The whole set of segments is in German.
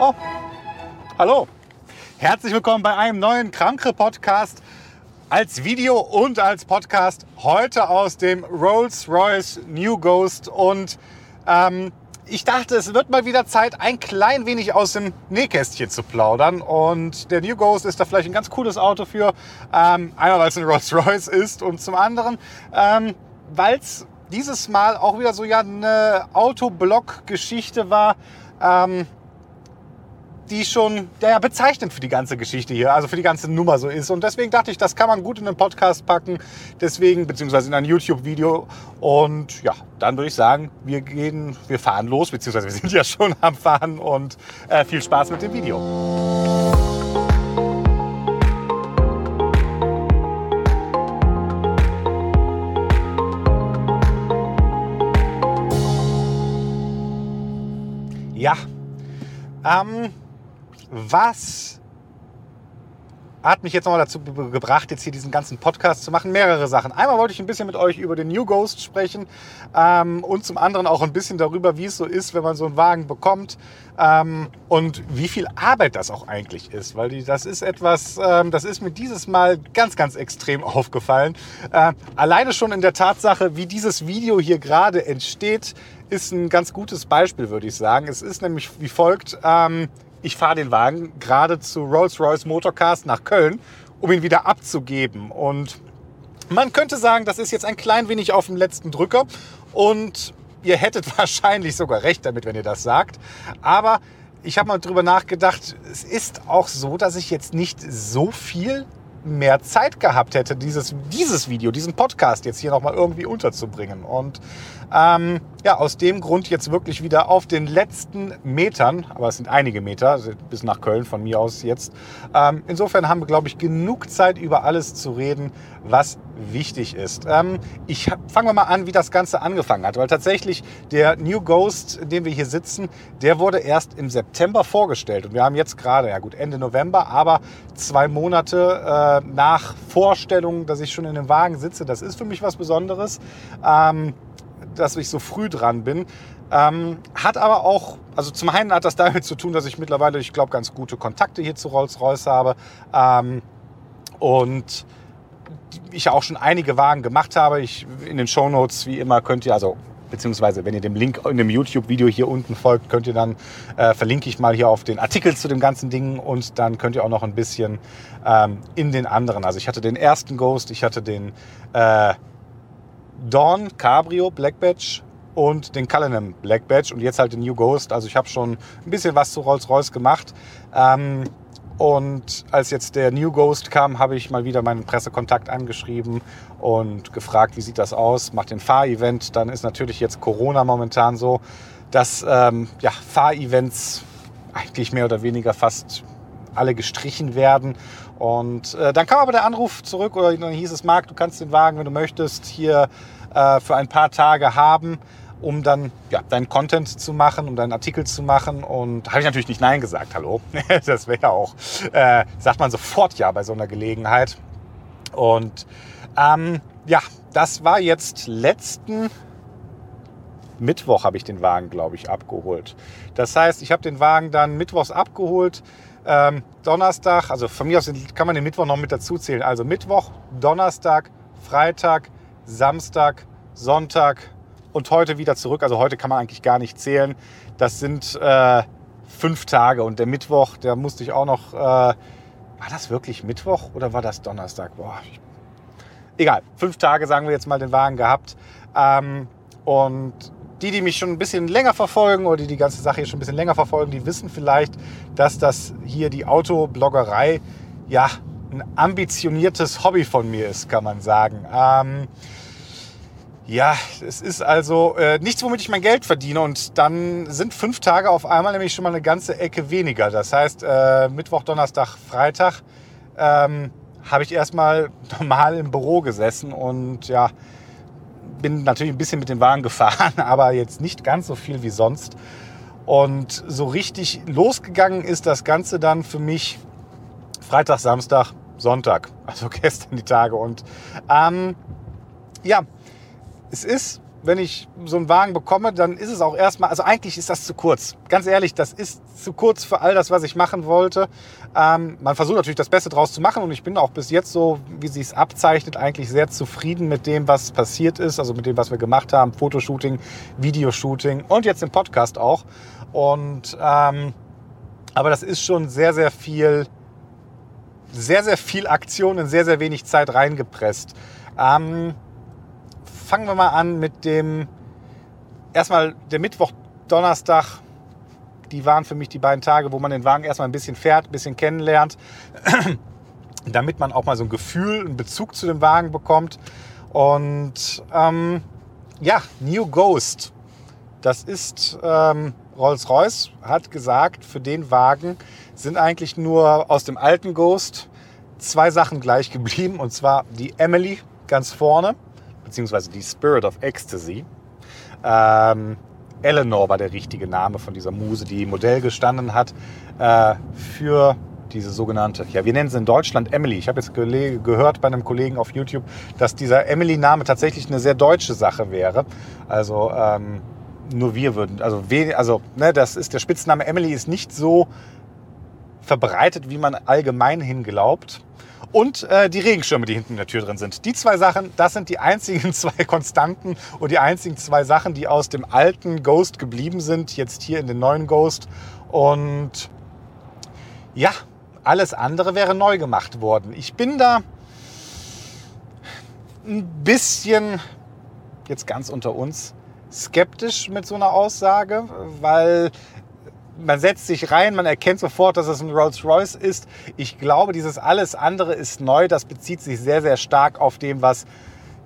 Oh, hallo. Herzlich willkommen bei einem neuen Kramkre-Podcast als Video und als Podcast. Heute aus dem Rolls-Royce New Ghost. Und ähm, ich dachte, es wird mal wieder Zeit, ein klein wenig aus dem Nähkästchen zu plaudern. Und der New Ghost ist da vielleicht ein ganz cooles Auto für. Ähm, einmal, weil es ein Rolls-Royce ist und zum anderen, ähm, weil es dieses Mal auch wieder so ja eine Autoblock-Geschichte war. Ähm, die schon ja, bezeichnend für die ganze Geschichte hier, also für die ganze Nummer so ist. Und deswegen dachte ich, das kann man gut in einen Podcast packen, deswegen, beziehungsweise in ein YouTube-Video. Und ja, dann würde ich sagen, wir gehen, wir fahren los, beziehungsweise wir sind ja schon am Fahren und äh, viel Spaß mit dem Video. Ja, ähm, was hat mich jetzt nochmal dazu gebracht, jetzt hier diesen ganzen Podcast zu machen? Mehrere Sachen. Einmal wollte ich ein bisschen mit euch über den New Ghost sprechen ähm, und zum anderen auch ein bisschen darüber, wie es so ist, wenn man so einen Wagen bekommt ähm, und wie viel Arbeit das auch eigentlich ist. Weil die, das ist etwas, ähm, das ist mir dieses Mal ganz, ganz extrem aufgefallen. Äh, alleine schon in der Tatsache, wie dieses Video hier gerade entsteht, ist ein ganz gutes Beispiel, würde ich sagen. Es ist nämlich wie folgt. Ähm, ich fahre den Wagen gerade zu Rolls-Royce Motorcars nach Köln, um ihn wieder abzugeben. Und man könnte sagen, das ist jetzt ein klein wenig auf dem letzten Drücker. Und ihr hättet wahrscheinlich sogar recht damit, wenn ihr das sagt. Aber ich habe mal drüber nachgedacht, es ist auch so, dass ich jetzt nicht so viel mehr Zeit gehabt hätte, dieses, dieses Video, diesen Podcast jetzt hier nochmal irgendwie unterzubringen. Und ähm, ja, aus dem Grund jetzt wirklich wieder auf den letzten Metern, aber es sind einige Meter, also bis nach Köln von mir aus jetzt. Ähm, insofern haben wir, glaube ich, genug Zeit, über alles zu reden, was wichtig ist. Ähm, ich fangen wir mal an, wie das Ganze angefangen hat, weil tatsächlich der New Ghost, in dem wir hier sitzen, der wurde erst im September vorgestellt und wir haben jetzt gerade, ja gut, Ende November, aber zwei Monate äh, nach Vorstellung, dass ich schon in dem Wagen sitze, das ist für mich was Besonderes. Ähm, dass ich so früh dran bin. Ähm, hat aber auch, also zum einen hat das damit zu tun, dass ich mittlerweile, ich glaube, ganz gute Kontakte hier zu Rolls-Royce habe. Ähm, und ich auch schon einige Wagen gemacht habe. Ich, in den Show Notes wie immer, könnt ihr, also beziehungsweise wenn ihr dem Link in dem YouTube-Video hier unten folgt, könnt ihr dann, äh, verlinke ich mal hier auf den Artikel zu dem ganzen Ding und dann könnt ihr auch noch ein bisschen ähm, in den anderen, also ich hatte den ersten Ghost, ich hatte den äh, Dawn Cabrio Black Badge und den Cullinan Black Badge und jetzt halt den New Ghost. Also ich habe schon ein bisschen was zu Rolls-Royce gemacht. Ähm, und als jetzt der New Ghost kam, habe ich mal wieder meinen Pressekontakt angeschrieben und gefragt, wie sieht das aus? Macht den Fahrevent. Dann ist natürlich jetzt Corona momentan so, dass ähm, ja, Fahrevents eigentlich mehr oder weniger fast alle gestrichen werden. Und äh, dann kam aber der Anruf zurück oder dann hieß es, Marc, du kannst den Wagen, wenn du möchtest, hier äh, für ein paar Tage haben, um dann ja, deinen Content zu machen, um deinen Artikel zu machen. Und habe ich natürlich nicht Nein gesagt, hallo. das wäre ja auch, äh, sagt man sofort ja bei so einer Gelegenheit. Und ähm, ja, das war jetzt letzten Mittwoch habe ich den Wagen, glaube ich, abgeholt. Das heißt, ich habe den Wagen dann mittwochs abgeholt. Ähm, Donnerstag, also von mir aus kann man den Mittwoch noch mit dazu zählen. Also Mittwoch, Donnerstag, Freitag, Samstag, Sonntag und heute wieder zurück. Also heute kann man eigentlich gar nicht zählen. Das sind äh, fünf Tage und der Mittwoch, der musste ich auch noch. Äh, war das wirklich Mittwoch oder war das Donnerstag? Boah, egal, fünf Tage sagen wir jetzt mal den Wagen gehabt. Ähm, und die, die mich schon ein bisschen länger verfolgen oder die die ganze Sache hier schon ein bisschen länger verfolgen, die wissen vielleicht, dass das hier die Autobloggerei ja ein ambitioniertes Hobby von mir ist, kann man sagen. Ähm, ja, es ist also äh, nichts, womit ich mein Geld verdiene. Und dann sind fünf Tage auf einmal nämlich schon mal eine ganze Ecke weniger. Das heißt, äh, Mittwoch, Donnerstag, Freitag ähm, habe ich erstmal normal im Büro gesessen und ja, bin natürlich ein bisschen mit dem Wagen gefahren, aber jetzt nicht ganz so viel wie sonst. Und so richtig losgegangen ist das Ganze dann für mich Freitag, Samstag, Sonntag, also gestern die Tage. Und ähm, ja, es ist wenn ich so einen Wagen bekomme, dann ist es auch erstmal, also eigentlich ist das zu kurz. Ganz ehrlich, das ist zu kurz für all das, was ich machen wollte. Ähm, man versucht natürlich das Beste draus zu machen und ich bin auch bis jetzt so, wie sie es abzeichnet, eigentlich sehr zufrieden mit dem, was passiert ist, also mit dem, was wir gemacht haben. Fotoshooting, Videoshooting und jetzt im Podcast auch. Und ähm, aber das ist schon sehr, sehr viel, sehr, sehr viel Aktion in sehr, sehr wenig Zeit reingepresst. Ähm, fangen wir mal an mit dem, erstmal der Mittwoch, Donnerstag. Die waren für mich die beiden Tage, wo man den Wagen erstmal ein bisschen fährt, ein bisschen kennenlernt, damit man auch mal so ein Gefühl, einen Bezug zu dem Wagen bekommt. Und ähm, ja, New Ghost. Das ist ähm, Rolls-Royce, hat gesagt, für den Wagen sind eigentlich nur aus dem alten Ghost zwei Sachen gleich geblieben. Und zwar die Emily ganz vorne beziehungsweise die Spirit of Ecstasy. Ähm, Eleanor war der richtige Name von dieser Muse, die Modell gestanden hat äh, für diese sogenannte, ja, wir nennen sie in Deutschland Emily. Ich habe jetzt ge gehört bei einem Kollegen auf YouTube, dass dieser Emily-Name tatsächlich eine sehr deutsche Sache wäre. Also ähm, nur wir würden, also, also ne, das ist der Spitzname Emily ist nicht so verbreitet, wie man allgemein hin glaubt und äh, die Regenschirme, die hinten in der Tür drin sind. Die zwei Sachen, das sind die einzigen zwei Konstanten und die einzigen zwei Sachen, die aus dem alten Ghost geblieben sind, jetzt hier in den neuen Ghost. Und ja, alles andere wäre neu gemacht worden. Ich bin da ein bisschen, jetzt ganz unter uns, skeptisch mit so einer Aussage, weil man setzt sich rein, man erkennt sofort, dass es ein Rolls-Royce ist. Ich glaube, dieses alles andere ist neu. Das bezieht sich sehr, sehr stark auf dem, was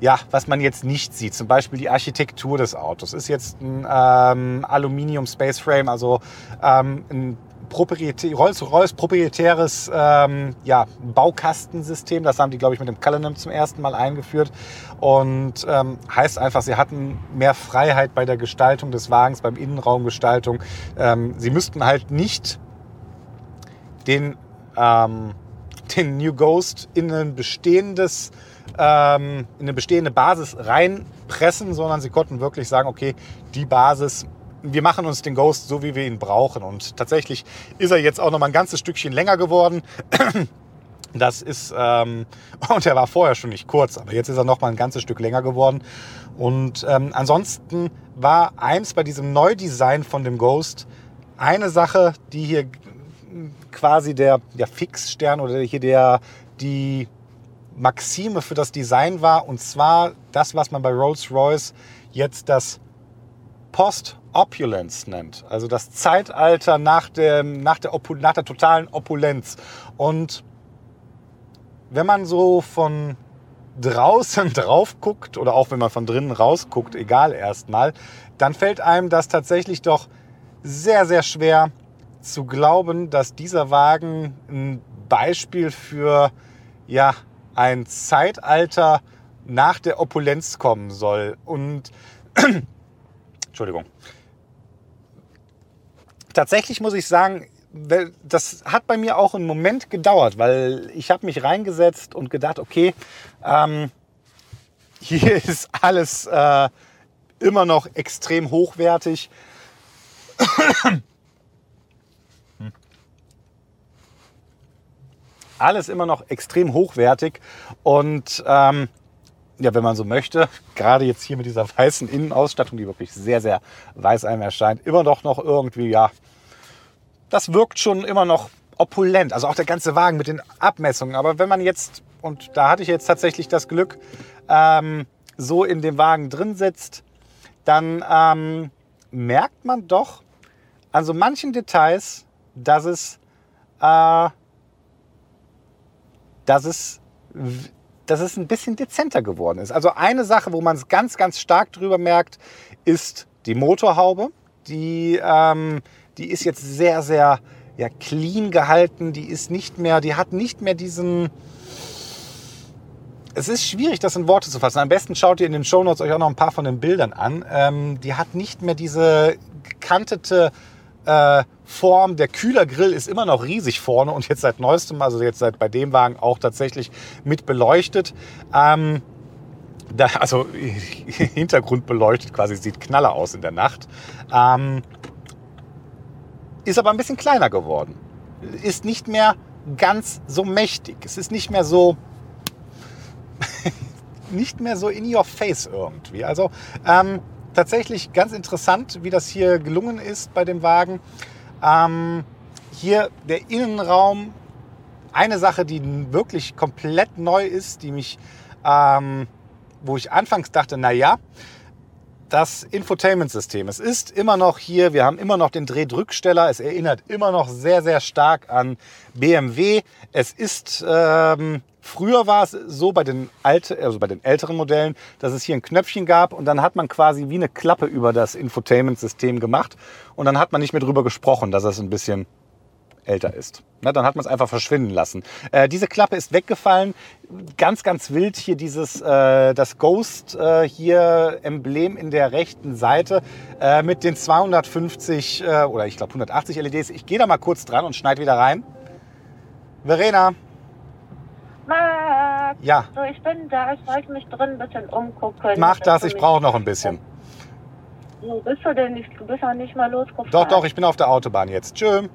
ja, was man jetzt nicht sieht. Zum Beispiel die Architektur des Autos. Ist jetzt ein ähm, Aluminium Space Frame, also ähm, ein Rolls-Royce proprietäres ähm, ja, Baukastensystem. Das haben die, glaube ich, mit dem Cullinan zum ersten Mal eingeführt. Und ähm, heißt einfach, sie hatten mehr Freiheit bei der Gestaltung des Wagens, beim Innenraumgestaltung. Ähm, sie müssten halt nicht den, ähm, den New Ghost in ein bestehendes ähm, in eine bestehende Basis reinpressen, sondern sie konnten wirklich sagen, okay, die Basis wir machen uns den Ghost so, wie wir ihn brauchen. Und tatsächlich ist er jetzt auch noch mal ein ganzes Stückchen länger geworden. Das ist, ähm, und er war vorher schon nicht kurz, aber jetzt ist er noch mal ein ganzes Stück länger geworden. Und ähm, ansonsten war eins bei diesem Neudesign von dem Ghost eine Sache, die hier quasi der, der Fixstern oder hier der, die Maxime für das Design war. Und zwar das, was man bei Rolls-Royce jetzt das Post-Opulence nennt. Also das Zeitalter nach, dem, nach, der, nach der totalen Opulenz. Und wenn man so von draußen drauf guckt oder auch wenn man von drinnen rausguckt, egal erstmal, dann fällt einem das tatsächlich doch sehr, sehr schwer zu glauben, dass dieser Wagen ein Beispiel für ja, ein Zeitalter nach der Opulenz kommen soll. Und Entschuldigung. Tatsächlich muss ich sagen, das hat bei mir auch einen Moment gedauert, weil ich habe mich reingesetzt und gedacht, okay, ähm, hier ist alles äh, immer noch extrem hochwertig. alles immer noch extrem hochwertig und ähm, ja, wenn man so möchte, gerade jetzt hier mit dieser weißen Innenausstattung, die wirklich sehr, sehr weiß einem erscheint, immer doch noch irgendwie, ja, das wirkt schon immer noch opulent. Also auch der ganze Wagen mit den Abmessungen. Aber wenn man jetzt, und da hatte ich jetzt tatsächlich das Glück, ähm, so in dem Wagen drin sitzt, dann ähm, merkt man doch an so manchen Details, dass es, äh, dass es dass es ein bisschen dezenter geworden ist. Also eine Sache, wo man es ganz, ganz stark drüber merkt, ist die Motorhaube. Die, ähm, die ist jetzt sehr, sehr ja, clean gehalten. Die ist nicht mehr, die hat nicht mehr diesen. Es ist schwierig, das in Worte zu fassen. Am besten schaut ihr in den Shownotes euch auch noch ein paar von den Bildern an. Ähm, die hat nicht mehr diese gekantete äh, Form. Der Kühlergrill ist immer noch riesig vorne und jetzt seit neuestem, also jetzt seit bei dem Wagen auch tatsächlich mit beleuchtet. Ähm, da, also Hintergrund beleuchtet quasi, sieht knaller aus in der Nacht. Ähm, ist aber ein bisschen kleiner geworden. Ist nicht mehr ganz so mächtig. Es ist nicht mehr so nicht mehr so in your face irgendwie. Also ähm, tatsächlich ganz interessant, wie das hier gelungen ist bei dem Wagen. Ähm, hier der Innenraum, eine Sache, die wirklich komplett neu ist, die mich, ähm, wo ich anfangs dachte, na ja, das Infotainment-System. Es ist immer noch hier, wir haben immer noch den Drehdrücksteller. Es erinnert immer noch sehr, sehr stark an BMW. Es ist, ähm, früher war es so bei den, alte, also bei den älteren Modellen, dass es hier ein Knöpfchen gab und dann hat man quasi wie eine Klappe über das Infotainment-System gemacht und dann hat man nicht mehr drüber gesprochen, dass es ein bisschen älter ist. Na, dann hat man es einfach verschwinden lassen. Äh, diese Klappe ist weggefallen. Ganz, ganz wild hier dieses, äh, das Ghost äh, hier Emblem in der rechten Seite äh, mit den 250 äh, oder ich glaube 180 LEDs. Ich gehe da mal kurz dran und schneide wieder rein. Verena. Marc, Ja, so ich bin da, ich wollte mich drin ein bisschen umgucken. mach das, ich brauche noch ein bisschen. Wo bist du denn? Du bist noch nicht mal losgefahren. Doch, doch, ich bin auf der Autobahn jetzt. Tschö.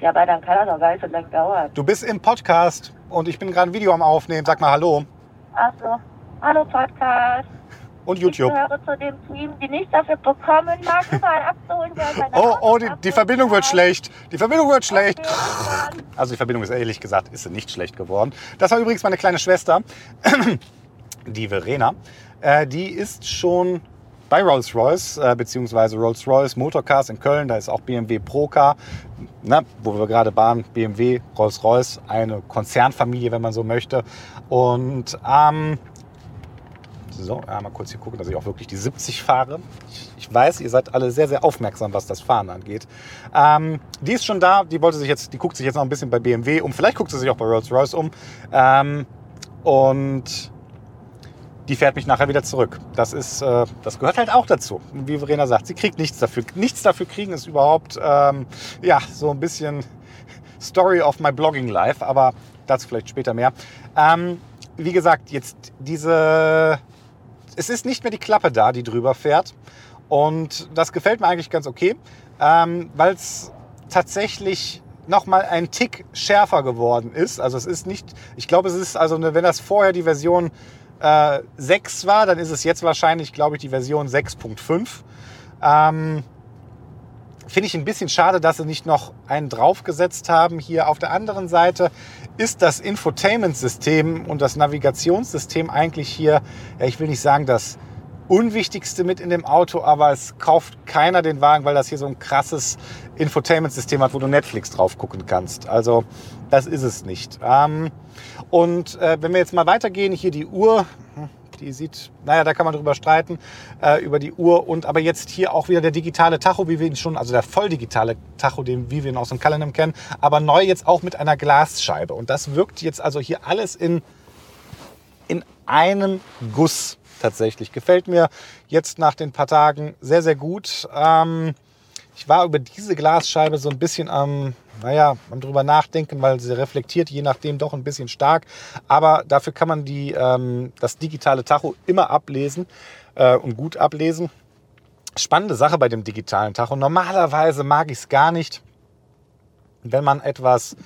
Ja, aber dann kann das doch gar nicht so lange dauern. Du bist im Podcast und ich bin gerade ein Video am Aufnehmen. Sag mal Hallo. Achso. Hallo Podcast. Und YouTube. Ich gehöre zu dem Team, die nichts dafür bekommen, Marc überall abzuholen. Oh, oh, die, die Verbindung wird schlecht. Die Verbindung wird schlecht. Okay. Also die Verbindung ist ehrlich gesagt, ist sie nicht schlecht geworden. Das war übrigens meine kleine Schwester, die Verena. Äh, die ist schon bei Rolls-Royce, äh, beziehungsweise Rolls-Royce Motorcars in Köln. Da ist auch BMW Procar, ne, wo wir gerade waren. BMW, Rolls-Royce, eine Konzernfamilie, wenn man so möchte. Und ähm, so, einmal kurz hier gucken, dass ich auch wirklich die 70 fahre. Ich, weiß, ihr seid alle sehr, sehr aufmerksam, was das Fahren angeht. Ähm, die ist schon da, die wollte sich jetzt, die guckt sich jetzt noch ein bisschen bei BMW um. Vielleicht guckt sie sich auch bei Rolls-Royce um. Ähm, und die fährt mich nachher wieder zurück. Das ist, äh, das gehört halt auch dazu. Wie Verena sagt, sie kriegt nichts dafür. Nichts dafür kriegen ist überhaupt, ähm, ja, so ein bisschen Story of my blogging life, aber dazu vielleicht später mehr. Ähm, wie gesagt, jetzt diese, es ist nicht mehr die Klappe da, die drüber fährt. Und das gefällt mir eigentlich ganz okay, ähm, weil es tatsächlich nochmal ein Tick schärfer geworden ist. Also es ist nicht, ich glaube, es ist also, eine, wenn das vorher die Version äh, 6 war, dann ist es jetzt wahrscheinlich, glaube ich, die Version 6.5. Ähm, Finde ich ein bisschen schade, dass sie nicht noch einen draufgesetzt haben. Hier auf der anderen Seite ist das Infotainment-System und das Navigationssystem eigentlich hier, ja, ich will nicht sagen, das Unwichtigste mit in dem Auto, aber es kauft keiner den Wagen, weil das hier so ein krasses Infotainment-System hat, wo du Netflix drauf gucken kannst. Also das ist es nicht. Ähm, und äh, wenn wir jetzt mal weitergehen, hier die Uhr, hm, die sieht, naja, da kann man drüber streiten, äh, über die Uhr. Und aber jetzt hier auch wieder der digitale Tacho, wie wir ihn schon, also der volldigitale Tacho, den, wie wir ihn aus dem Calendar kennen, aber neu jetzt auch mit einer Glasscheibe. Und das wirkt jetzt also hier alles in, in einem Guss tatsächlich. Gefällt mir jetzt nach den paar Tagen sehr, sehr gut. Ähm, ich war über diese Glasscheibe so ein bisschen am, naja, am drüber nachdenken, weil sie reflektiert je nachdem doch ein bisschen stark. Aber dafür kann man die, ähm, das digitale Tacho immer ablesen äh, und gut ablesen. Spannende Sache bei dem digitalen Tacho. Normalerweise mag ich es gar nicht, wenn man etwas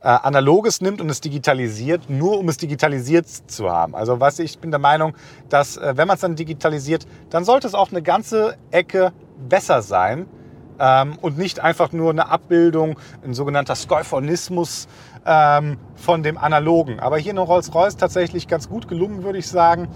äh, Analoges nimmt und es digitalisiert, nur um es digitalisiert zu haben. Also was ich bin der Meinung, dass äh, wenn man es dann digitalisiert, dann sollte es auch eine ganze Ecke besser sein ähm, und nicht einfach nur eine Abbildung, ein sogenannter Skoiphonismus ähm, von dem Analogen. Aber hier in Rolls-Royce tatsächlich ganz gut gelungen, würde ich sagen.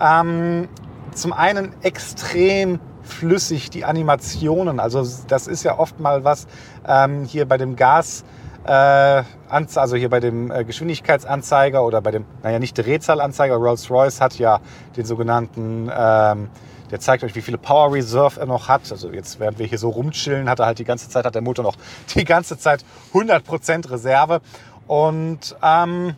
Ähm, zum einen extrem flüssig die Animationen. Also das ist ja oft mal was ähm, hier bei dem Gas, äh, also hier bei dem äh, Geschwindigkeitsanzeiger oder bei dem, naja nicht Drehzahlanzeiger, Rolls-Royce hat ja den sogenannten, ähm, der zeigt euch, wie viele Power Reserve er noch hat. Also jetzt, während wir hier so rumchillen, hat er halt die ganze Zeit, hat der Motor noch die ganze Zeit 100% Reserve. Und ähm,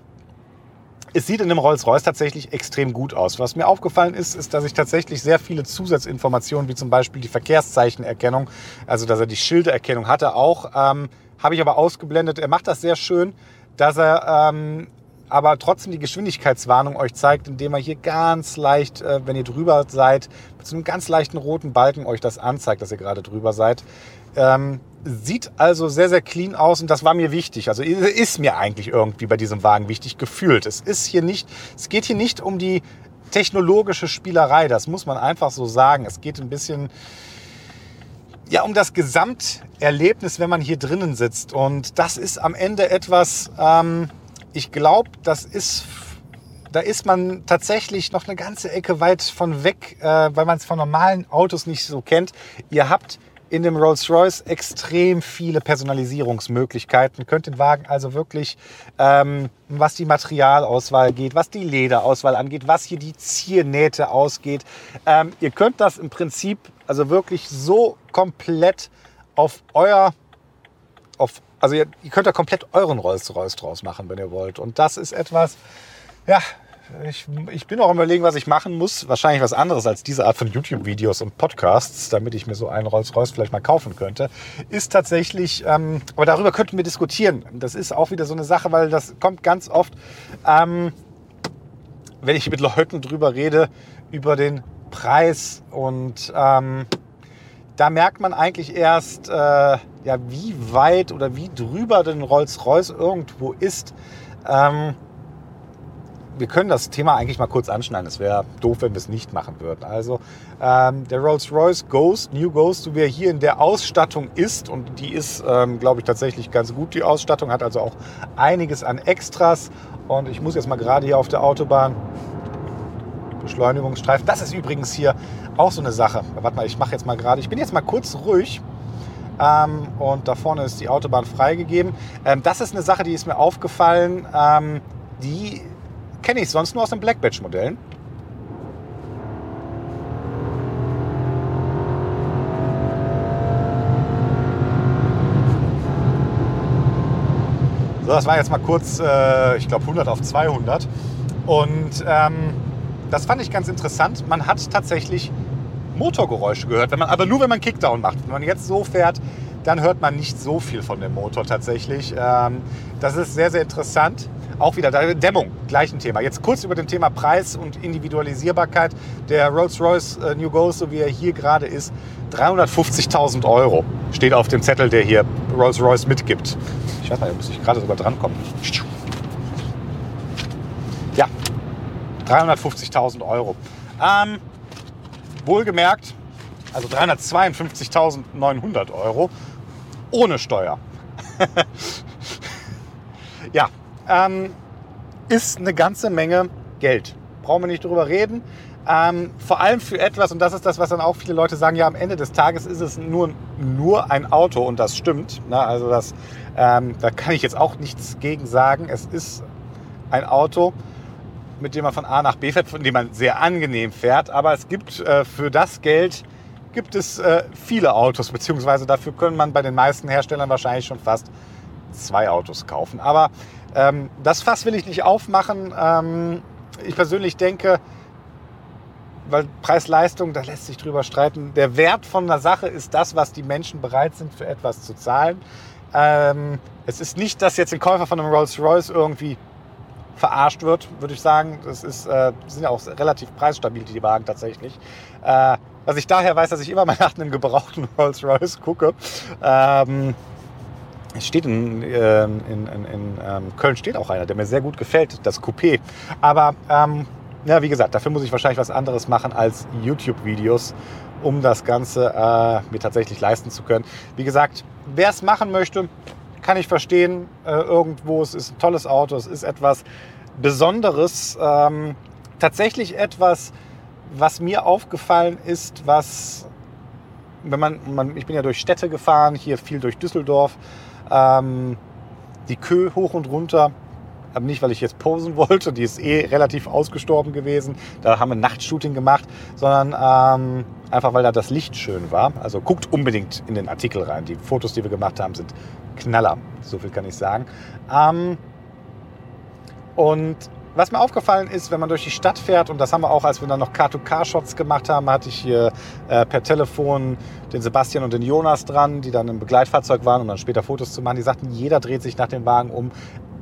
es sieht in dem Rolls-Royce tatsächlich extrem gut aus. Was mir aufgefallen ist, ist, dass ich tatsächlich sehr viele Zusatzinformationen, wie zum Beispiel die Verkehrszeichenerkennung, also dass er die Schildererkennung hatte, auch, ähm, habe ich aber ausgeblendet. Er macht das sehr schön, dass er ähm, aber trotzdem die Geschwindigkeitswarnung euch zeigt, indem er hier ganz leicht, äh, wenn ihr drüber seid, mit so einem ganz leichten roten Balken euch das anzeigt, dass ihr gerade drüber seid. Ähm, sieht also sehr, sehr clean aus und das war mir wichtig. Also ist mir eigentlich irgendwie bei diesem Wagen wichtig gefühlt. Es ist hier nicht, es geht hier nicht um die technologische Spielerei, das muss man einfach so sagen. Es geht ein bisschen ja, um das Gesamterlebnis, wenn man hier drinnen sitzt. Und das ist am Ende etwas, ähm, ich glaube, das ist, da ist man tatsächlich noch eine ganze Ecke weit von weg, äh, weil man es von normalen Autos nicht so kennt. Ihr habt in dem Rolls-Royce extrem viele Personalisierungsmöglichkeiten. Könnt den Wagen also wirklich, ähm, was die Materialauswahl geht, was die Lederauswahl angeht, was hier die Ziernähte ausgeht. Ähm, ihr könnt das im Prinzip also wirklich so komplett auf euer, auf, also ihr, ihr könnt da komplett euren Rolls-Royce draus machen, wenn ihr wollt. Und das ist etwas, ja, ich, ich bin auch überlegen, was ich machen muss. Wahrscheinlich was anderes als diese Art von YouTube-Videos und Podcasts, damit ich mir so einen Rolls-Royce vielleicht mal kaufen könnte. Ist tatsächlich, ähm, aber darüber könnten wir diskutieren. Das ist auch wieder so eine Sache, weil das kommt ganz oft, ähm, wenn ich mit Leuten drüber rede, über den Preis. Und ähm, da merkt man eigentlich erst, äh, ja, wie weit oder wie drüber denn Rolls-Royce irgendwo ist. Ähm, wir können das Thema eigentlich mal kurz anschneiden. Es wäre doof, wenn wir es nicht machen würden. Also ähm, der Rolls-Royce Ghost, New Ghost, so wie er hier in der Ausstattung ist, und die ist, ähm, glaube ich, tatsächlich ganz gut, die Ausstattung, hat also auch einiges an Extras. Und ich muss jetzt mal gerade hier auf der Autobahn Beschleunigungsstreifen. Das ist übrigens hier auch so eine Sache. Warte mal, ich mache jetzt mal gerade, ich bin jetzt mal kurz ruhig. Ähm, und da vorne ist die Autobahn freigegeben. Ähm, das ist eine Sache, die ist mir aufgefallen. Ähm, die kenne ich sonst nur aus den Black Badge Modellen. So, das war jetzt mal kurz, äh, ich glaube 100 auf 200. Und ähm, das fand ich ganz interessant. Man hat tatsächlich Motorgeräusche gehört, wenn man, aber nur wenn man Kickdown macht. Wenn man jetzt so fährt, dann hört man nicht so viel von dem Motor tatsächlich. Ähm, das ist sehr, sehr interessant. Auch wieder Dämmung, gleichen Thema. Jetzt kurz über dem Thema Preis und Individualisierbarkeit. Der Rolls-Royce äh, New Ghost, so wie er hier gerade ist, 350.000 Euro steht auf dem Zettel, der hier Rolls-Royce mitgibt. Ich weiß nicht, da muss ich gerade sogar drankommen. Ja, 350.000 Euro. Ähm, wohlgemerkt, also 352.900 Euro ohne Steuer. ja, ähm, ist eine ganze Menge Geld. Brauchen wir nicht drüber reden. Ähm, vor allem für etwas, und das ist das, was dann auch viele Leute sagen, ja, am Ende des Tages ist es nur, nur ein Auto und das stimmt. Ne? Also das, ähm, da kann ich jetzt auch nichts gegen sagen. Es ist ein Auto, mit dem man von A nach B fährt, von dem man sehr angenehm fährt. Aber es gibt äh, für das Geld gibt es äh, viele Autos, beziehungsweise dafür können man bei den meisten Herstellern wahrscheinlich schon fast zwei Autos kaufen. Aber ähm, das Fass will ich nicht aufmachen. Ähm, ich persönlich denke, weil Preis-Leistung, da lässt sich drüber streiten. Der Wert von einer Sache ist das, was die Menschen bereit sind, für etwas zu zahlen. Ähm, es ist nicht, dass jetzt ein Käufer von einem Rolls-Royce irgendwie verarscht wird, würde ich sagen. Das ist, äh, sind ja auch relativ preisstabil, die Wagen tatsächlich. Äh, was ich daher weiß, dass ich immer mal nach einem gebrauchten Rolls-Royce gucke. Ähm, es steht in, äh, in, in, in ähm, Köln steht auch einer, der mir sehr gut gefällt, das Coupé. Aber ähm, ja, wie gesagt, dafür muss ich wahrscheinlich was anderes machen als YouTube-Videos, um das Ganze äh, mir tatsächlich leisten zu können. Wie gesagt, wer es machen möchte, kann ich verstehen. Äh, irgendwo, es ist ein tolles Auto, es ist etwas Besonderes. Ähm, tatsächlich etwas, was mir aufgefallen ist, was, wenn man, man, ich bin ja durch Städte gefahren, hier viel durch Düsseldorf, ähm, die Kö hoch und runter, aber nicht, weil ich jetzt posen wollte, die ist eh relativ ausgestorben gewesen. Da haben wir Nachtshooting gemacht, sondern ähm, einfach, weil da das Licht schön war. Also guckt unbedingt in den Artikel rein. Die Fotos, die wir gemacht haben, sind Knaller. So viel kann ich sagen. Ähm, und was mir aufgefallen ist, wenn man durch die Stadt fährt, und das haben wir auch, als wir dann noch Car-to-Car-Shots gemacht haben, hatte ich hier äh, per Telefon den Sebastian und den Jonas dran, die dann im Begleitfahrzeug waren, um dann später Fotos zu machen. Die sagten, jeder dreht sich nach dem Wagen um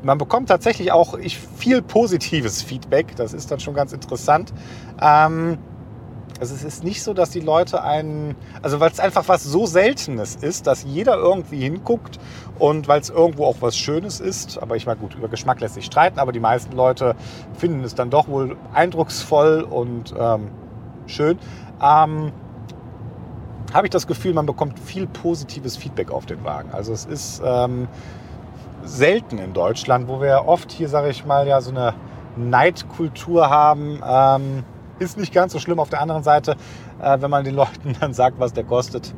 man bekommt tatsächlich auch ich, viel positives Feedback. Das ist dann schon ganz interessant. Ähm, also es ist nicht so, dass die Leute einen, also weil es einfach was so Seltenes ist, dass jeder irgendwie hinguckt und weil es irgendwo auch was Schönes ist. Aber ich meine, gut, über Geschmack lässt sich streiten, aber die meisten Leute finden es dann doch wohl eindrucksvoll und ähm, schön. Ähm, habe ich das Gefühl, man bekommt viel positives Feedback auf den Wagen. Also es ist ähm, selten in Deutschland, wo wir oft hier, sage ich mal, ja so eine Neidkultur haben. Ist nicht ganz so schlimm. Auf der anderen Seite, äh, wenn man den Leuten dann sagt, was der kostet,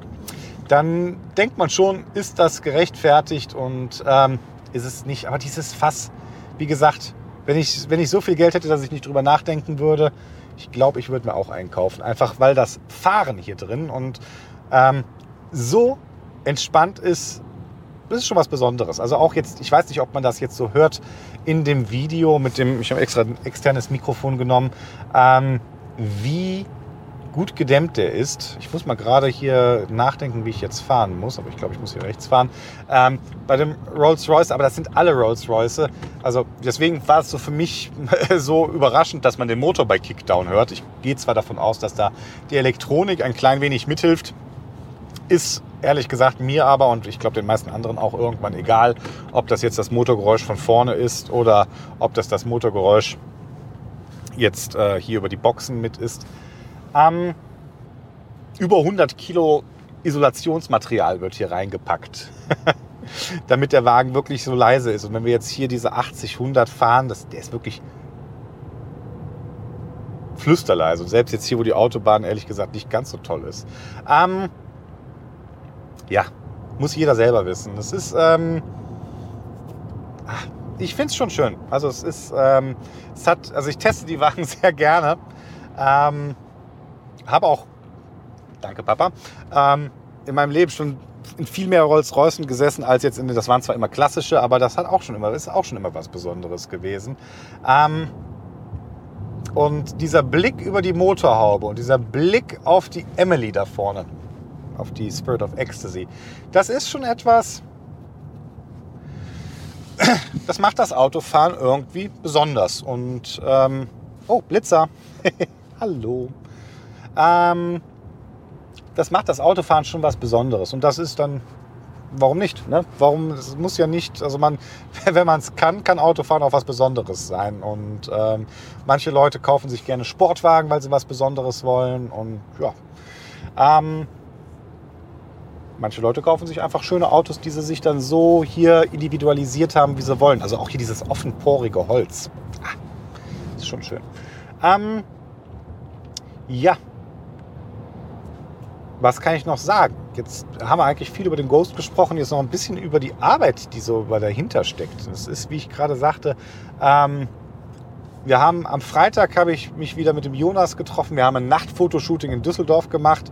dann denkt man schon, ist das gerechtfertigt und ähm, ist es nicht. Aber dieses Fass, wie gesagt, wenn ich, wenn ich so viel Geld hätte, dass ich nicht drüber nachdenken würde, ich glaube, ich würde mir auch einkaufen. Einfach weil das Fahren hier drin und ähm, so entspannt ist, das ist schon was Besonderes. Also auch jetzt, ich weiß nicht, ob man das jetzt so hört in dem Video mit dem, ich habe extra ein externes Mikrofon genommen, ähm, wie gut gedämmt der ist. Ich muss mal gerade hier nachdenken, wie ich jetzt fahren muss, aber ich glaube, ich muss hier rechts fahren. Ähm, bei dem Rolls-Royce, aber das sind alle Rolls-Royce. Also deswegen war es so für mich so überraschend, dass man den Motor bei Kickdown hört. Ich gehe zwar davon aus, dass da die Elektronik ein klein wenig mithilft, ist ehrlich gesagt mir aber und ich glaube den meisten anderen auch irgendwann egal, ob das jetzt das Motorgeräusch von vorne ist oder ob das das Motorgeräusch jetzt äh, hier über die Boxen mit ist. Ähm, über 100 Kilo Isolationsmaterial wird hier reingepackt, damit der Wagen wirklich so leise ist. Und wenn wir jetzt hier diese 80, 100 fahren, das, der ist wirklich flüsterleise. Und selbst jetzt hier, wo die Autobahn ehrlich gesagt nicht ganz so toll ist. Ähm, ja, muss jeder selber wissen. Das ist, ähm, ich finde es schon schön. Also es ist, ähm, es hat, also ich teste die Wagen sehr gerne. Ähm, Habe auch, danke Papa, ähm, in meinem Leben schon in viel mehr Rolls-Roycen gesessen als jetzt in, das waren zwar immer klassische, aber das hat auch schon immer, ist auch schon immer was Besonderes gewesen. Ähm, und dieser Blick über die Motorhaube und dieser Blick auf die Emily da vorne, auf die Spirit of Ecstasy. Das ist schon etwas, das macht das Autofahren irgendwie besonders. Und, ähm, oh, Blitzer. Hallo. Ähm, das macht das Autofahren schon was Besonderes. Und das ist dann, warum nicht? Ne? Warum, es muss ja nicht, also man, wenn man es kann, kann Autofahren auch was Besonderes sein. Und ähm, manche Leute kaufen sich gerne Sportwagen, weil sie was Besonderes wollen. Und ja. Ähm, Manche Leute kaufen sich einfach schöne Autos, die sie sich dann so hier individualisiert haben, wie sie wollen. Also auch hier dieses offenporige Holz. Ah, ist schon schön. Ähm, ja. Was kann ich noch sagen? Jetzt haben wir eigentlich viel über den Ghost gesprochen, jetzt noch ein bisschen über die Arbeit, die so dahinter steckt. Das ist, wie ich gerade sagte, ähm, wir haben am Freitag habe ich mich wieder mit dem Jonas getroffen. Wir haben ein Nachtfotoshooting in Düsseldorf gemacht.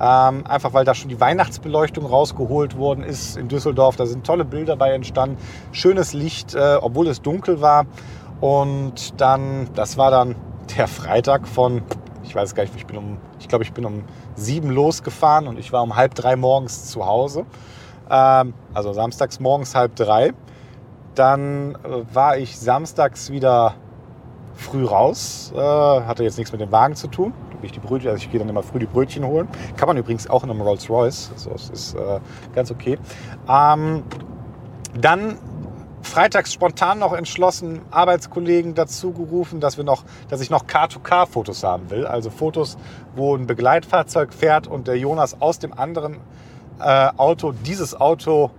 Ähm, einfach weil da schon die Weihnachtsbeleuchtung rausgeholt worden ist in Düsseldorf. Da sind tolle Bilder bei entstanden. Schönes Licht, äh, obwohl es dunkel war. Und dann, das war dann der Freitag von, ich weiß gar nicht, ich bin um, ich glaube, ich bin um sieben losgefahren und ich war um halb drei morgens zu Hause. Ähm, also samstags morgens halb drei. Dann äh, war ich samstags wieder früh raus. Äh, hatte jetzt nichts mit dem Wagen zu tun. Ich, die Brötchen, also ich gehe dann immer früh die Brötchen holen. Kann man übrigens auch in einem Rolls Royce. Also es ist äh, ganz okay. Ähm, dann freitags spontan noch entschlossen, Arbeitskollegen dazu gerufen, dass, wir noch, dass ich noch Car-to-Car-Fotos haben will. Also Fotos, wo ein Begleitfahrzeug fährt und der Jonas aus dem anderen äh, Auto dieses Auto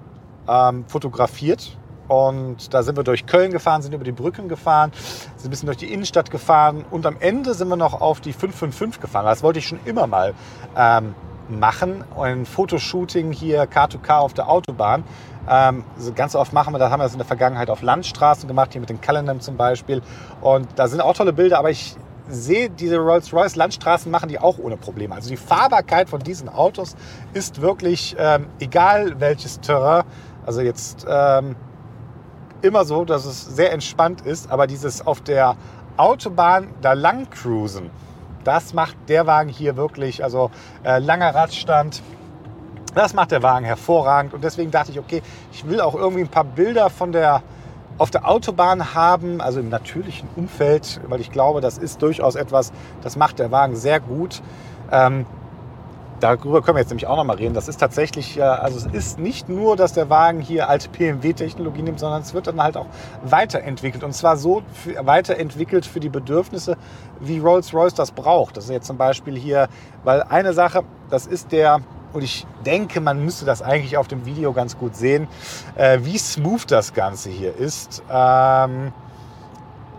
ähm, fotografiert und da sind wir durch Köln gefahren, sind über die Brücken gefahren, sind ein bisschen durch die Innenstadt gefahren und am Ende sind wir noch auf die 555 gefahren. Das wollte ich schon immer mal ähm, machen. Ein Fotoshooting hier K2K auf der Autobahn. Ähm, ganz oft machen wir das, haben wir das in der Vergangenheit auf Landstraßen gemacht, hier mit den Calendam zum Beispiel. Und da sind auch tolle Bilder, aber ich sehe, diese Rolls-Royce Landstraßen machen die auch ohne Probleme. Also die Fahrbarkeit von diesen Autos ist wirklich, ähm, egal welches Terrain, also jetzt ähm, immer so, dass es sehr entspannt ist, aber dieses auf der Autobahn da lang cruisen, das macht der Wagen hier wirklich, also äh, langer Radstand, das macht der Wagen hervorragend und deswegen dachte ich, okay, ich will auch irgendwie ein paar Bilder von der auf der Autobahn haben, also im natürlichen Umfeld, weil ich glaube, das ist durchaus etwas, das macht der Wagen sehr gut. Ähm, darüber können wir jetzt nämlich auch noch mal reden. Das ist tatsächlich, also es ist nicht nur, dass der Wagen hier alte PMW-Technologie nimmt, sondern es wird dann halt auch weiterentwickelt. Und zwar so weiterentwickelt für die Bedürfnisse, wie Rolls-Royce das braucht. Das ist jetzt zum Beispiel hier, weil eine Sache, das ist der, und ich denke, man müsste das eigentlich auf dem Video ganz gut sehen, äh, wie smooth das Ganze hier ist. Ähm,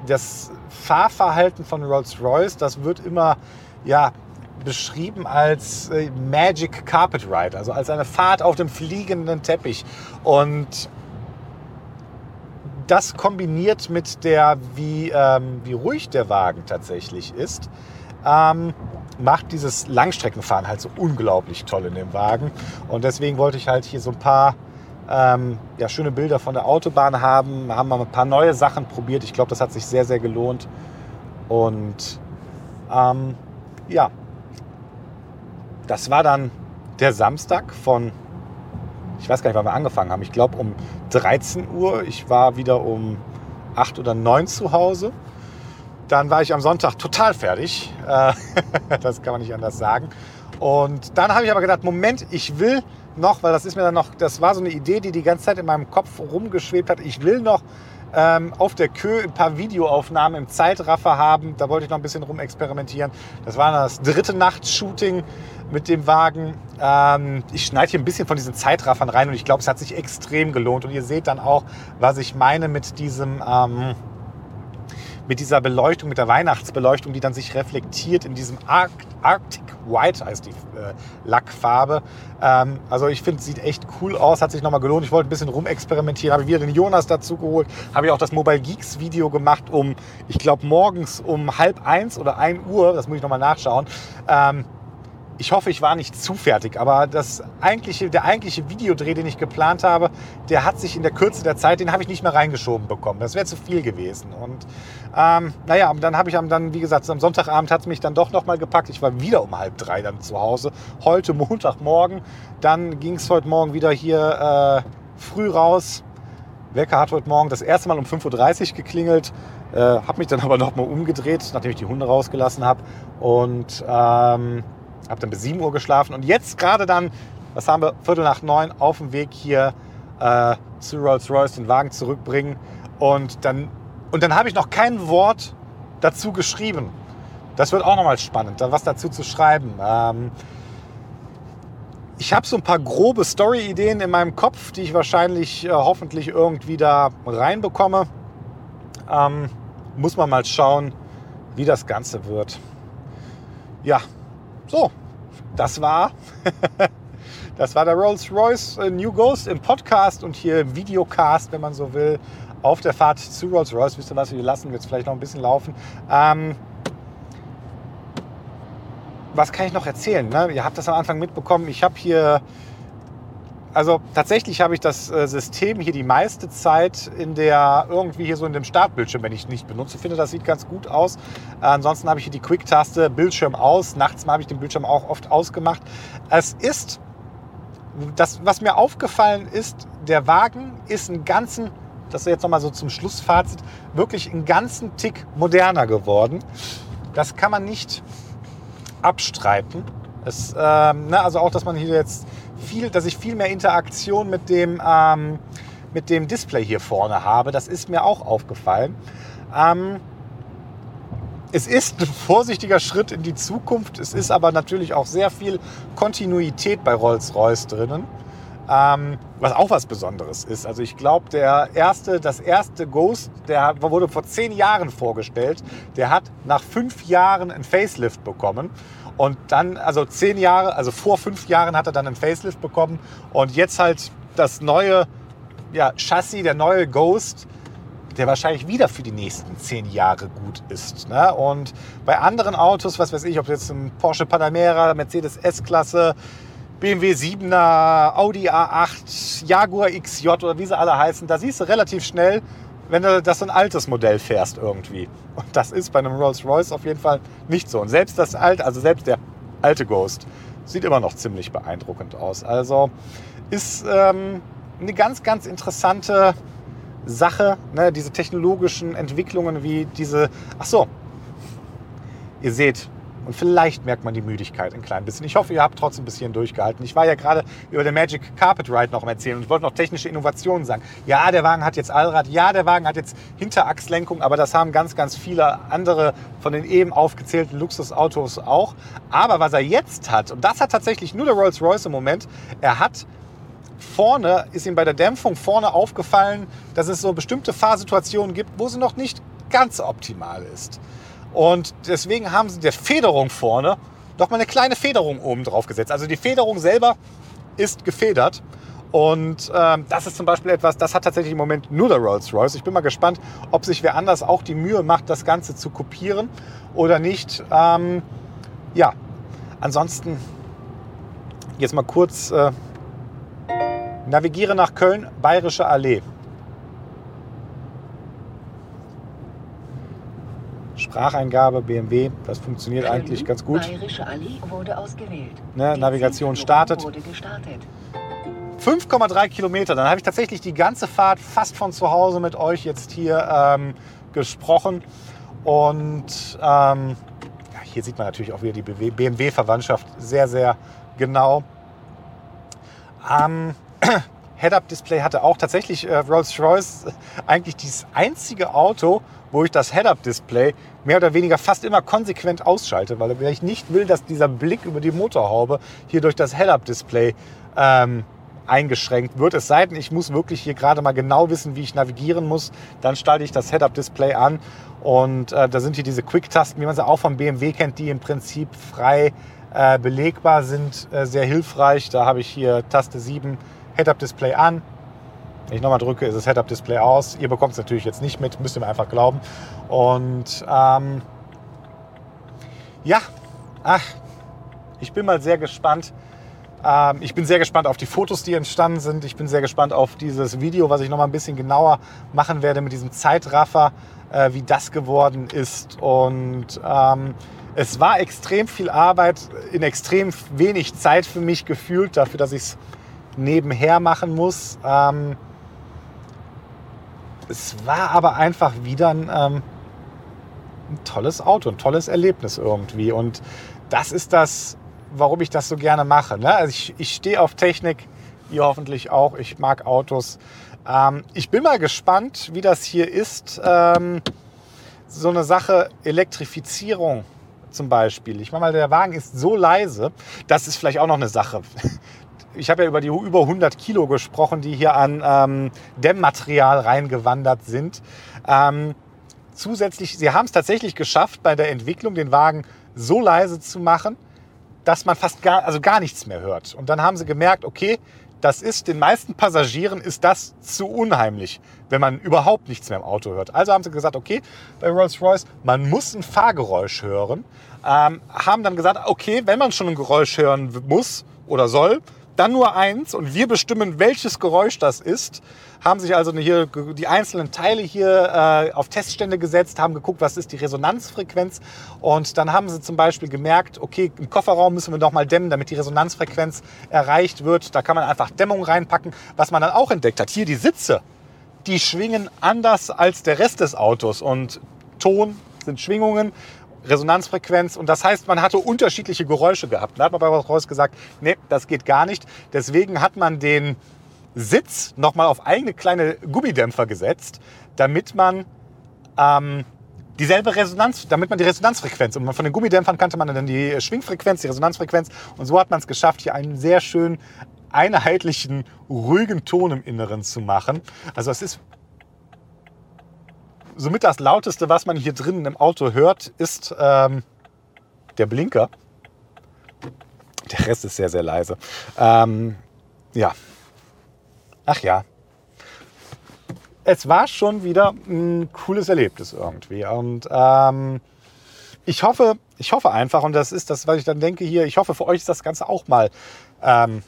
das Fahrverhalten von Rolls-Royce, das wird immer ja, beschrieben als äh, Magic Carpet Ride, also als eine Fahrt auf dem fliegenden Teppich. Und das kombiniert mit der, wie, ähm, wie ruhig der Wagen tatsächlich ist, ähm, macht dieses Langstreckenfahren halt so unglaublich toll in dem Wagen. Und deswegen wollte ich halt hier so ein paar ähm, ja, schöne Bilder von der Autobahn haben. Haben wir ein paar neue Sachen probiert. Ich glaube, das hat sich sehr, sehr gelohnt. Und ähm, ja, das war dann der Samstag von, ich weiß gar nicht, wann wir angefangen haben. Ich glaube um 13 Uhr. Ich war wieder um 8 oder 9 zu Hause. Dann war ich am Sonntag total fertig. Äh, das kann man nicht anders sagen. Und dann habe ich aber gedacht, Moment, ich will noch, weil das ist mir dann noch, das war so eine Idee, die die ganze Zeit in meinem Kopf rumgeschwebt hat. Ich will noch ähm, auf der Kö ein paar Videoaufnahmen im Zeitraffer haben. Da wollte ich noch ein bisschen rumexperimentieren. Das war das dritte Nachtshooting mit dem Wagen. Ähm, ich schneide hier ein bisschen von diesen Zeitraffern rein und ich glaube, es hat sich extrem gelohnt. Und ihr seht dann auch, was ich meine mit diesem... Ähm, mit dieser Beleuchtung, mit der Weihnachtsbeleuchtung, die dann sich reflektiert in diesem Arctic White, heißt die äh, Lackfarbe. Ähm, also ich finde, sieht echt cool aus, hat sich nochmal gelohnt. Ich wollte ein bisschen rumexperimentieren, habe wieder den Jonas dazu geholt, habe ich auch das Mobile Geeks Video gemacht um, ich glaube, morgens um halb eins oder ein Uhr, das muss ich nochmal nachschauen. Ähm, ich hoffe, ich war nicht zu fertig, aber das eigentliche, der eigentliche Videodreh, den ich geplant habe, der hat sich in der Kürze der Zeit, den habe ich nicht mehr reingeschoben bekommen. Das wäre zu viel gewesen. Und ähm, naja, dann habe ich am, dann, wie gesagt, am Sonntagabend hat es mich dann doch nochmal gepackt. Ich war wieder um halb drei dann zu Hause. Heute Montagmorgen. Dann ging es heute Morgen wieder hier äh, früh raus. Wecker hat heute Morgen das erste Mal um 5.30 Uhr geklingelt. Äh, habe mich dann aber nochmal umgedreht, nachdem ich die Hunde rausgelassen habe. Und ähm, habe dann bis 7 Uhr geschlafen und jetzt gerade dann, was haben wir, Viertel nach neun auf dem Weg hier äh, zu Rolls-Royce den Wagen zurückbringen. Und dann, und dann habe ich noch kein Wort dazu geschrieben. Das wird auch nochmal spannend, da was dazu zu schreiben. Ähm, ich habe so ein paar grobe Story-Ideen in meinem Kopf, die ich wahrscheinlich äh, hoffentlich irgendwie da reinbekomme. Ähm, muss man mal schauen, wie das Ganze wird. Ja, so, das war, das war der Rolls-Royce äh, New Ghost im Podcast und hier im Videocast, wenn man so will, auf der Fahrt zu Rolls-Royce. Wisst ihr was, wir lassen jetzt vielleicht noch ein bisschen laufen. Ähm, was kann ich noch erzählen? Ne? Ihr habt das am Anfang mitbekommen. Ich habe hier also tatsächlich habe ich das äh, System hier die meiste Zeit in der irgendwie hier so in dem Startbildschirm, wenn ich nicht benutze, finde das sieht ganz gut aus. Ansonsten habe ich hier die Quick-Taste Bildschirm aus. Nachts habe ich den Bildschirm auch oft ausgemacht. Es ist das, was mir aufgefallen ist, der Wagen ist einen ganzen, das ist jetzt nochmal so zum Schlussfazit, wirklich einen ganzen Tick moderner geworden. Das kann man nicht abstreiten. Es, ähm, ne, also auch, dass man hier jetzt viel, dass ich viel mehr Interaktion mit dem, ähm, mit dem Display hier vorne habe. Das ist mir auch aufgefallen. Ähm, es ist ein vorsichtiger Schritt in die Zukunft. Es ist aber natürlich auch sehr viel Kontinuität bei Rolls-Royce drinnen. Ähm, was auch was Besonderes ist. Also ich glaube, der erste, das erste Ghost, der wurde vor zehn Jahren vorgestellt. Der hat nach fünf Jahren ein Facelift bekommen. Und dann, also zehn Jahre, also vor fünf Jahren hat er dann einen Facelift bekommen. Und jetzt halt das neue ja, Chassis, der neue Ghost, der wahrscheinlich wieder für die nächsten zehn Jahre gut ist. Ne? Und bei anderen Autos, was weiß ich, ob jetzt ein Porsche Panamera, Mercedes S-Klasse, BMW 7er, Audi A8, Jaguar XJ oder wie sie alle heißen, da siehst du relativ schnell, wenn du das so ein altes Modell fährst irgendwie. Und das ist bei einem Rolls-Royce auf jeden Fall nicht so. Und selbst das alte, also selbst der alte Ghost, sieht immer noch ziemlich beeindruckend aus. Also ist ähm, eine ganz, ganz interessante Sache, ne, diese technologischen Entwicklungen wie diese. Ach so, ihr seht, und vielleicht merkt man die Müdigkeit ein klein bisschen. Ich hoffe, ihr habt trotzdem ein bisschen durchgehalten. Ich war ja gerade über den Magic Carpet Ride noch am Erzählen und wollte noch technische Innovationen sagen. Ja, der Wagen hat jetzt Allrad, ja, der Wagen hat jetzt Hinterachslenkung, aber das haben ganz, ganz viele andere von den eben aufgezählten Luxusautos auch. Aber was er jetzt hat, und das hat tatsächlich nur der Rolls-Royce im Moment, er hat vorne, ist ihm bei der Dämpfung vorne aufgefallen, dass es so bestimmte Fahrsituationen gibt, wo sie noch nicht ganz optimal ist. Und deswegen haben sie der Federung vorne noch mal eine kleine Federung oben drauf gesetzt. Also die Federung selber ist gefedert. Und ähm, das ist zum Beispiel etwas, das hat tatsächlich im Moment nur der Rolls-Royce. Ich bin mal gespannt, ob sich wer anders auch die Mühe macht, das Ganze zu kopieren oder nicht. Ähm, ja, ansonsten jetzt mal kurz äh, navigiere nach Köln, Bayerische Allee. Spracheingabe, BMW, das funktioniert Köln, eigentlich ganz gut. Bayerische Allee wurde ausgewählt. Ne, Navigation startet. Wurde gestartet. 5,3 Kilometer. Dann habe ich tatsächlich die ganze Fahrt fast von zu Hause mit euch jetzt hier ähm, gesprochen. Und ähm, ja, hier sieht man natürlich auch wieder die BMW-Verwandtschaft sehr, sehr genau. Ähm, Head-Up-Display hatte auch tatsächlich äh, Rolls-Royce eigentlich das einzige Auto, wo ich das Head-Up-Display mehr oder weniger fast immer konsequent ausschalte, weil ich nicht will, dass dieser Blick über die Motorhaube hier durch das Head-Up-Display ähm, eingeschränkt wird. Es sei denn, ich muss wirklich hier gerade mal genau wissen, wie ich navigieren muss. Dann schalte ich das Head-Up-Display an und äh, da sind hier diese Quick-Tasten, wie man sie auch vom BMW kennt, die im Prinzip frei äh, belegbar sind, äh, sehr hilfreich. Da habe ich hier Taste 7 Head-Up-Display an. Wenn ich nochmal drücke, ist das Head-Up-Display aus. Ihr bekommt es natürlich jetzt nicht mit, müsst ihr mir einfach glauben. Und ähm, ja, ach, ich bin mal sehr gespannt. Ähm, ich bin sehr gespannt auf die Fotos, die entstanden sind. Ich bin sehr gespannt auf dieses Video, was ich nochmal ein bisschen genauer machen werde mit diesem Zeitraffer, äh, wie das geworden ist. Und ähm, es war extrem viel Arbeit in extrem wenig Zeit für mich gefühlt, dafür, dass ich es nebenher machen muss. Ähm, es war aber einfach wieder ein, ähm, ein tolles Auto, ein tolles Erlebnis irgendwie. Und das ist das, warum ich das so gerne mache. Ne? Also ich, ich stehe auf Technik, ihr hoffentlich auch. Ich mag Autos. Ähm, ich bin mal gespannt, wie das hier ist. Ähm, so eine Sache Elektrifizierung zum Beispiel. Ich meine mal, der Wagen ist so leise, das ist vielleicht auch noch eine Sache. Ich habe ja über die über 100 Kilo gesprochen, die hier an ähm, Dämmmaterial reingewandert sind. Ähm, zusätzlich, sie haben es tatsächlich geschafft, bei der Entwicklung den Wagen so leise zu machen, dass man fast gar, also gar nichts mehr hört. Und dann haben sie gemerkt, okay, das ist den meisten Passagieren ist das zu unheimlich, wenn man überhaupt nichts mehr im Auto hört. Also haben sie gesagt, okay, bei Rolls-Royce, man muss ein Fahrgeräusch hören. Ähm, haben dann gesagt, okay, wenn man schon ein Geräusch hören muss oder soll, dann nur eins und wir bestimmen, welches Geräusch das ist. Haben sich also hier die einzelnen Teile hier äh, auf Teststände gesetzt, haben geguckt, was ist die Resonanzfrequenz und dann haben sie zum Beispiel gemerkt, okay, im Kofferraum müssen wir noch mal dämmen, damit die Resonanzfrequenz erreicht wird. Da kann man einfach Dämmung reinpacken. Was man dann auch entdeckt hat, hier die Sitze, die schwingen anders als der Rest des Autos und Ton sind Schwingungen. Resonanzfrequenz und das heißt, man hatte unterschiedliche Geräusche gehabt. Da hat man bei Rolls-Royce gesagt, nee, das geht gar nicht. Deswegen hat man den Sitz nochmal auf eigene kleine Gummidämpfer gesetzt, damit man ähm, dieselbe Resonanz, damit man die Resonanzfrequenz, und von den Gummidämpfern kannte man dann die Schwingfrequenz, die Resonanzfrequenz und so hat man es geschafft, hier einen sehr schönen einheitlichen, ruhigen Ton im Inneren zu machen. Also es ist somit das lauteste, was man hier drinnen im Auto hört, ist ähm, der Blinker. Der Rest ist sehr, sehr leise. Ähm, ja. Ach ja. Es war schon wieder ein cooles Erlebnis irgendwie. Und ähm, ich hoffe, ich hoffe einfach, und das ist das, was ich dann denke hier, ich hoffe, für euch ist das Ganze auch mal ähm,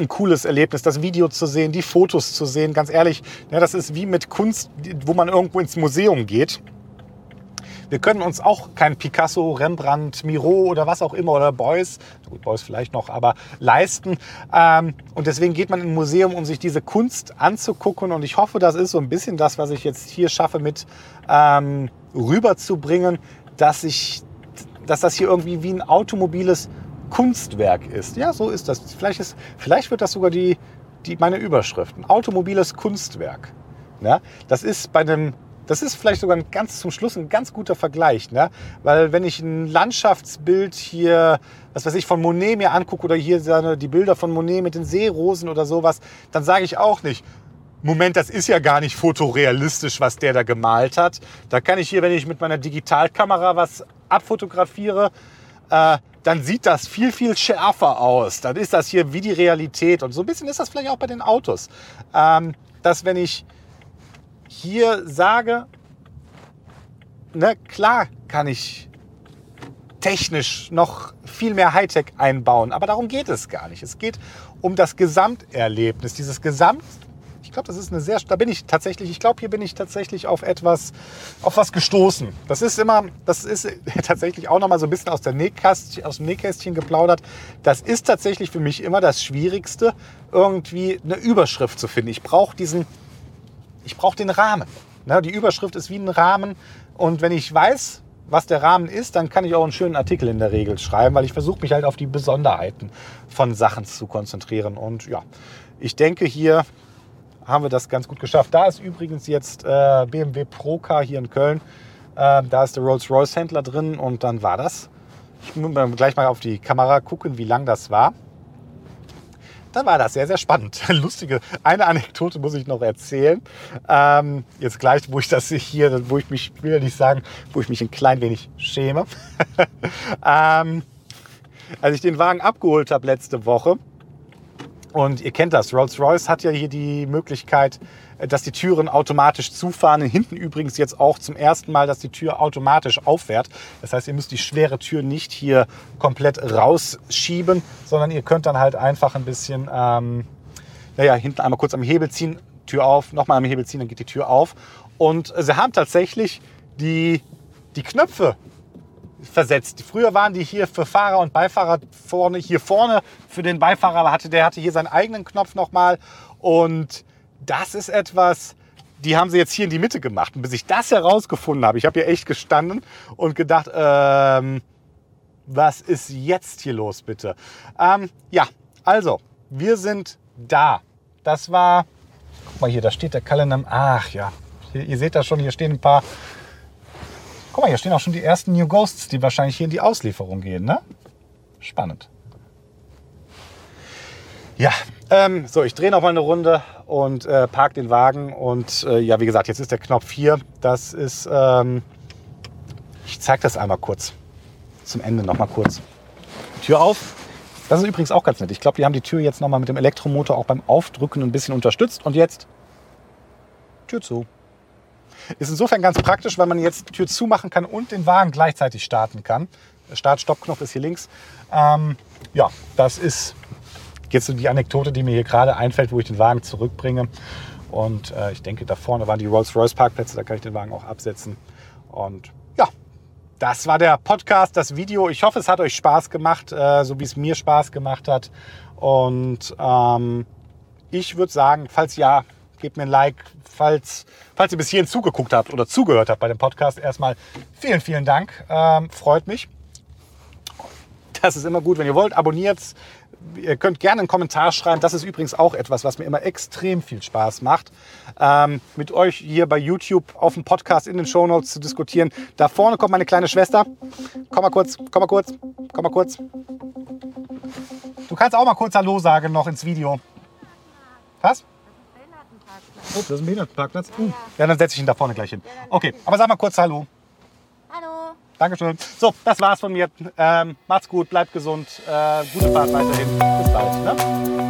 ein cooles Erlebnis, das Video zu sehen, die Fotos zu sehen. Ganz ehrlich, ja, das ist wie mit Kunst, wo man irgendwo ins Museum geht. Wir können uns auch kein Picasso, Rembrandt, Miro oder was auch immer oder Beuys, gut, Beuys vielleicht noch, aber leisten. Ähm, und deswegen geht man in ein Museum, um sich diese Kunst anzugucken. Und ich hoffe, das ist so ein bisschen das, was ich jetzt hier schaffe, mit ähm, rüberzubringen, dass ich, dass das hier irgendwie wie ein automobiles Kunstwerk ist. Ja, so ist das. Vielleicht, ist, vielleicht wird das sogar die, die, meine Überschrift. Ein automobiles Kunstwerk. Ja, das ist bei einem das ist vielleicht sogar ein ganz zum Schluss ein ganz guter Vergleich, ne? weil wenn ich ein Landschaftsbild hier, was weiß ich, von Monet mir angucke oder hier seine, die Bilder von Monet mit den Seerosen oder sowas, dann sage ich auch nicht, Moment, das ist ja gar nicht fotorealistisch, was der da gemalt hat. Da kann ich hier, wenn ich mit meiner Digitalkamera was abfotografiere, äh, dann sieht das viel, viel schärfer aus. Dann ist das hier wie die Realität. Und so ein bisschen ist das vielleicht auch bei den Autos. Ähm, dass wenn ich hier sage, ne, klar kann ich technisch noch viel mehr Hightech einbauen, aber darum geht es gar nicht. Es geht um das Gesamterlebnis, dieses Gesamt. Ich glaube, das ist eine sehr, da bin ich tatsächlich, ich glaube, hier bin ich tatsächlich auf etwas, auf was gestoßen. Das ist immer, das ist tatsächlich auch nochmal so ein bisschen aus, der Nähkästchen, aus dem Nähkästchen geplaudert. Das ist tatsächlich für mich immer das Schwierigste, irgendwie eine Überschrift zu finden. Ich brauche diesen, ich brauche den Rahmen. Ne, die Überschrift ist wie ein Rahmen. Und wenn ich weiß, was der Rahmen ist, dann kann ich auch einen schönen Artikel in der Regel schreiben, weil ich versuche mich halt auf die Besonderheiten von Sachen zu konzentrieren. Und ja, ich denke, hier haben wir das ganz gut geschafft. Da ist übrigens jetzt äh, BMW Procar hier in Köln. Äh, da ist der Rolls-Royce-Händler drin und dann war das. Ich muss gleich mal auf die Kamera gucken, wie lang das war dann war das sehr, sehr spannend. Lustige, eine Anekdote muss ich noch erzählen. Ähm, jetzt gleich, wo ich das hier, wo ich mich, will nicht sagen, wo ich mich ein klein wenig schäme. ähm, als ich den Wagen abgeholt habe letzte Woche, und ihr kennt das, Rolls-Royce hat ja hier die Möglichkeit, dass die Türen automatisch zufahren. Hinten übrigens jetzt auch zum ersten Mal, dass die Tür automatisch auffährt. Das heißt, ihr müsst die schwere Tür nicht hier komplett rausschieben, sondern ihr könnt dann halt einfach ein bisschen, ähm, naja, hinten einmal kurz am Hebel ziehen, Tür auf, nochmal am Hebel ziehen, dann geht die Tür auf. Und sie haben tatsächlich die, die Knöpfe versetzt. Früher waren die hier für Fahrer und Beifahrer vorne, hier vorne für den Beifahrer hatte, der hatte hier seinen eigenen Knopf nochmal und das ist etwas, die haben sie jetzt hier in die Mitte gemacht. Und bis ich das herausgefunden habe, ich habe hier echt gestanden und gedacht, ähm, was ist jetzt hier los, bitte? Ähm, ja, also, wir sind da. Das war, guck mal hier, da steht der Kalender. Ach ja, hier, ihr seht das schon, hier stehen ein paar. Guck mal, hier stehen auch schon die ersten New Ghosts, die wahrscheinlich hier in die Auslieferung gehen, ne? Spannend. Ja, ähm, so, ich drehe noch mal eine Runde und äh, parke den Wagen. Und äh, ja, wie gesagt, jetzt ist der Knopf hier. Das ist, ähm, ich zeige das einmal kurz. Zum Ende noch mal kurz. Tür auf. Das ist übrigens auch ganz nett. Ich glaube, die haben die Tür jetzt noch mal mit dem Elektromotor auch beim Aufdrücken ein bisschen unterstützt. Und jetzt Tür zu. Ist insofern ganz praktisch, weil man jetzt die Tür zumachen kann und den Wagen gleichzeitig starten kann. Start-Stopp-Knopf ist hier links. Ähm, ja, das ist jetzt so die Anekdote, die mir hier gerade einfällt, wo ich den Wagen zurückbringe. Und äh, ich denke, da vorne waren die Rolls-Royce Parkplätze, da kann ich den Wagen auch absetzen. Und ja, das war der Podcast, das Video. Ich hoffe, es hat euch Spaß gemacht, äh, so wie es mir Spaß gemacht hat. Und ähm, ich würde sagen, falls ja, gebt mir ein Like. Falls, falls ihr bis hierhin zugeguckt habt oder zugehört habt bei dem Podcast, erstmal vielen, vielen Dank. Ähm, freut mich. Das ist immer gut, wenn ihr wollt. Abonniert Ihr könnt gerne einen Kommentar schreiben. Das ist übrigens auch etwas, was mir immer extrem viel Spaß macht, ähm, mit euch hier bei YouTube auf dem Podcast in den Shownotes zu diskutieren. Da vorne kommt meine kleine Schwester. Komm mal kurz, komm mal kurz, komm mal kurz. Du kannst auch mal kurz Hallo sagen noch ins Video. Was? Oh, das ist ein Behindertenparkplatz. Uh. Ja, dann setze ich ihn da vorne gleich hin. Okay, aber sag mal kurz Hallo. Hallo. Dankeschön. So, das war's von mir. Ähm, macht's gut, bleibt gesund. Äh, gute Fahrt weiterhin. Bis bald. Ne?